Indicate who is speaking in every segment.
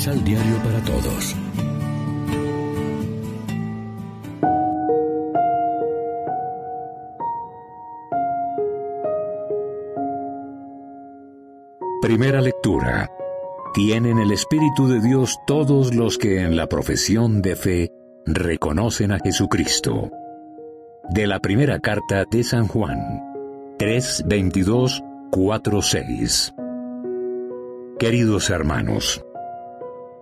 Speaker 1: Misal Diario para Todos. Primera lectura. Tienen el Espíritu de Dios todos los que en la profesión de fe reconocen a Jesucristo. De la primera carta de San Juan, 3, 22, 4, 6. Queridos hermanos,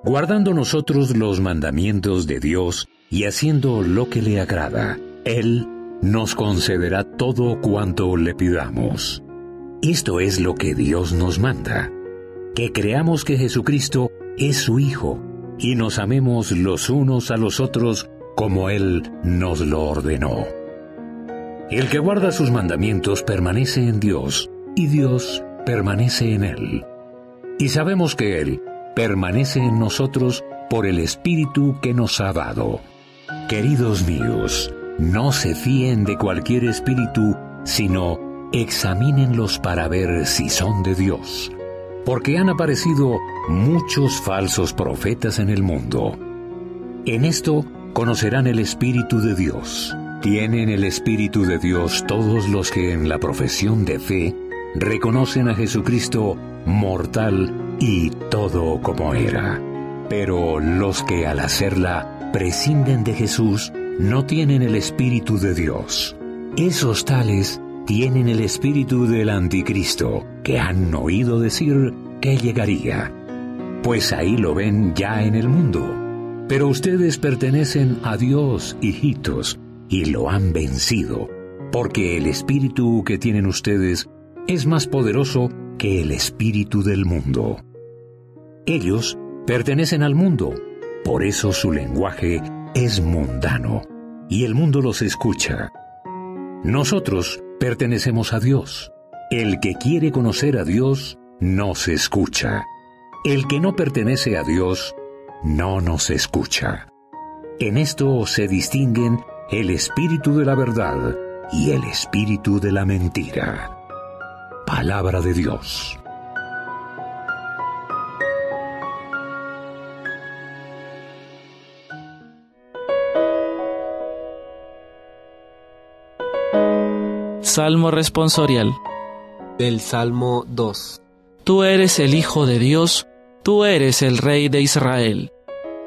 Speaker 1: guardando nosotros los mandamientos de Dios y haciendo lo que le agrada, Él nos concederá todo cuanto le pidamos. Esto es lo que Dios nos manda, que creamos que Jesucristo es su Hijo y nos amemos los unos a los otros como Él nos lo ordenó. El que guarda sus mandamientos permanece en Dios y Dios permanece en Él. Y sabemos que Él permanece en nosotros por el Espíritu que nos ha dado. Queridos míos, no se fíen de cualquier espíritu, sino examínenlos para ver si son de Dios, porque han aparecido muchos falsos profetas en el mundo. En esto conocerán el Espíritu de Dios. Tienen el Espíritu de Dios todos los que en la profesión de fe reconocen a Jesucristo mortal y todo como era. Pero los que al hacerla prescinden de Jesús no tienen el Espíritu de Dios. Esos tales tienen el espíritu del anticristo, que han oído decir que llegaría. Pues ahí lo ven ya en el mundo. Pero ustedes pertenecen a Dios, hijitos, y lo han vencido, porque el espíritu que tienen ustedes es más poderoso que el espíritu del mundo. Ellos pertenecen al mundo, por eso su lenguaje es mundano, y el mundo los escucha. Nosotros pertenecemos a Dios. El que quiere conocer a Dios nos escucha. El que no pertenece a Dios no nos escucha. En esto se distinguen el espíritu de la verdad y el espíritu de la mentira. Palabra de Dios.
Speaker 2: Salmo responsorial.
Speaker 3: Del Salmo 2.
Speaker 2: Tú eres el Hijo de Dios, tú eres el Rey de Israel.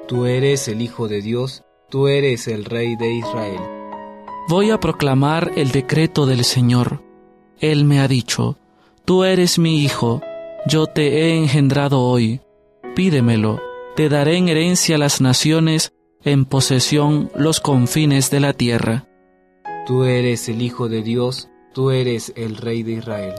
Speaker 3: Tú eres el Hijo de Dios, tú eres el Rey de Israel.
Speaker 2: Voy a proclamar el decreto del Señor. Él me ha dicho, Tú eres mi Hijo, yo te he engendrado hoy. Pídemelo, te daré en herencia las naciones, en posesión los confines de la tierra.
Speaker 3: Tú eres el Hijo de Dios, tú eres el Rey de Israel.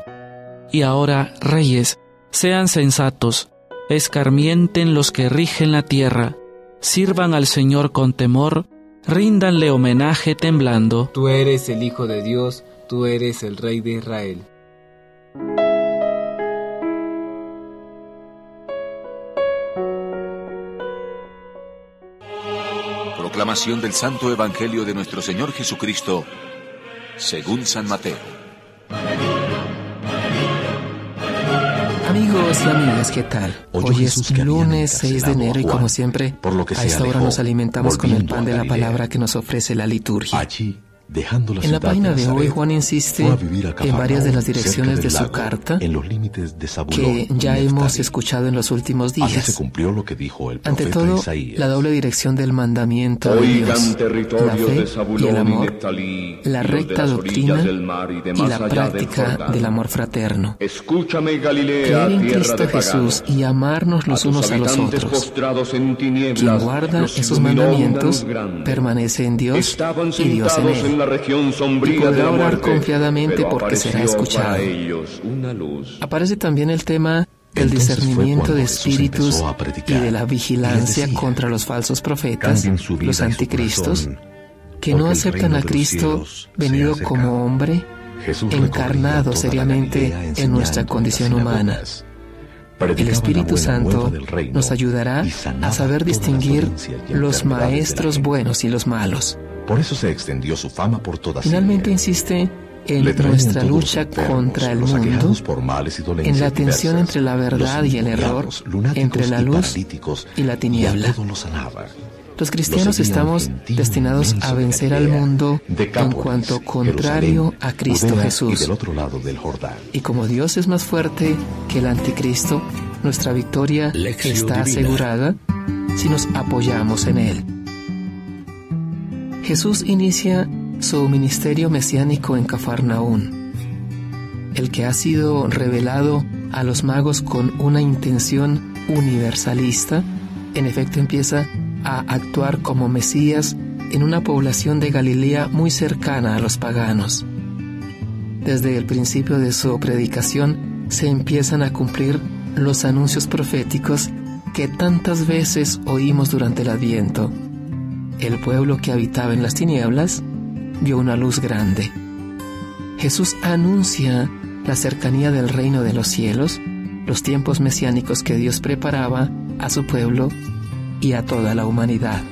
Speaker 2: Y ahora, reyes, sean sensatos, escarmienten los que rigen la tierra, sirvan al Señor con temor, ríndanle homenaje temblando.
Speaker 3: Tú eres el Hijo de Dios, tú eres el Rey de Israel.
Speaker 4: Proclamación del Santo Evangelio de nuestro Señor Jesucristo, según San Mateo.
Speaker 5: Amigos y amigas, ¿qué tal? Hoy es lunes 6 de enero y como siempre, a esta hora nos alimentamos con el pan de la palabra que nos ofrece la liturgia en la página de hoy, Juan insiste en varias de las direcciones de su carta que ya hemos escuchado en los últimos días. Ante todo, la doble dirección del mandamiento de Dios, la fe y el amor, la recta doctrina y la práctica del amor fraterno. Creer en Cristo Jesús y amarnos los unos a los otros. Quien guarda esos mandamientos permanece en Dios y Dios en él y podrá orar confiadamente porque será escuchado. Aparece también el tema del discernimiento de espíritus y de la vigilancia contra los falsos profetas, los anticristos, que no aceptan a Cristo venido como hombre, encarnado seriamente en nuestra condición humana. El Espíritu Santo nos ayudará a saber distinguir los maestros buenos y los malos.
Speaker 6: Por eso se extendió su fama por toda
Speaker 5: Finalmente insiste en nuestra lucha contra el mundo, en la tensión entre la verdad y el error, entre la luz y la tiniebla. Los cristianos estamos destinados a vencer al mundo en cuanto contrario a Cristo Jesús. Y como Dios es más fuerte que el anticristo, nuestra victoria está asegurada si nos apoyamos en Él. Jesús inicia su ministerio mesiánico en Cafarnaún, el que ha sido revelado a los magos con una intención universalista, en efecto empieza a actuar como Mesías en una población de Galilea muy cercana a los paganos. Desde el principio de su predicación se empiezan a cumplir los anuncios proféticos que tantas veces oímos durante el Adviento. El pueblo que habitaba en las tinieblas vio una luz grande. Jesús anuncia la cercanía del reino de los cielos, los tiempos mesiánicos que Dios preparaba a su pueblo y a toda la humanidad.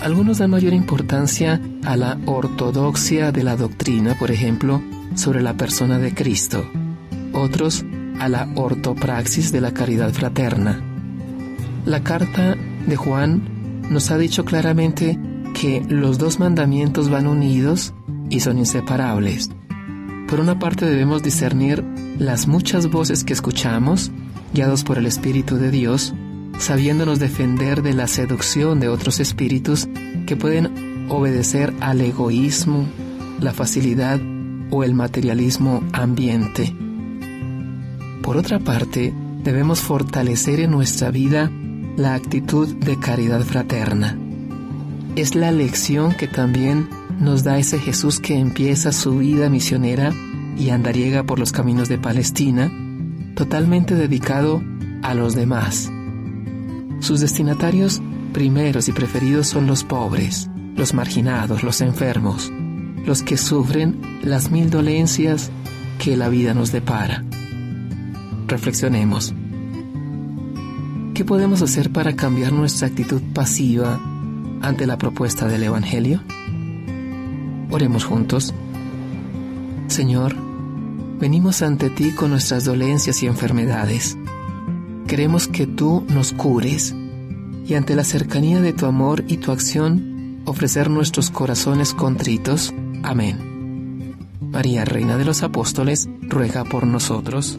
Speaker 5: Algunos dan mayor importancia a la ortodoxia de la doctrina, por ejemplo, sobre la persona de Cristo. Otros a la ortopraxis de la caridad fraterna. La carta de Juan nos ha dicho claramente que los dos mandamientos van unidos y son inseparables. Por una parte debemos discernir las muchas voces que escuchamos, guiados por el Espíritu de Dios, sabiéndonos defender de la seducción de otros espíritus que pueden obedecer al egoísmo, la facilidad o el materialismo ambiente. Por otra parte, debemos fortalecer en nuestra vida la actitud de caridad fraterna. Es la lección que también nos da ese Jesús que empieza su vida misionera y andariega por los caminos de Palestina, totalmente dedicado a los demás sus destinatarios primeros y preferidos son los pobres, los marginados, los enfermos, los que sufren las mil dolencias que la vida nos depara. Reflexionemos. ¿Qué podemos hacer para cambiar nuestra actitud pasiva ante la propuesta del Evangelio? Oremos juntos. Señor, venimos ante ti con nuestras dolencias y enfermedades Queremos que tú nos cures y ante la cercanía de tu amor y tu acción ofrecer nuestros corazones contritos. Amén. María, Reina de los Apóstoles, ruega por nosotros.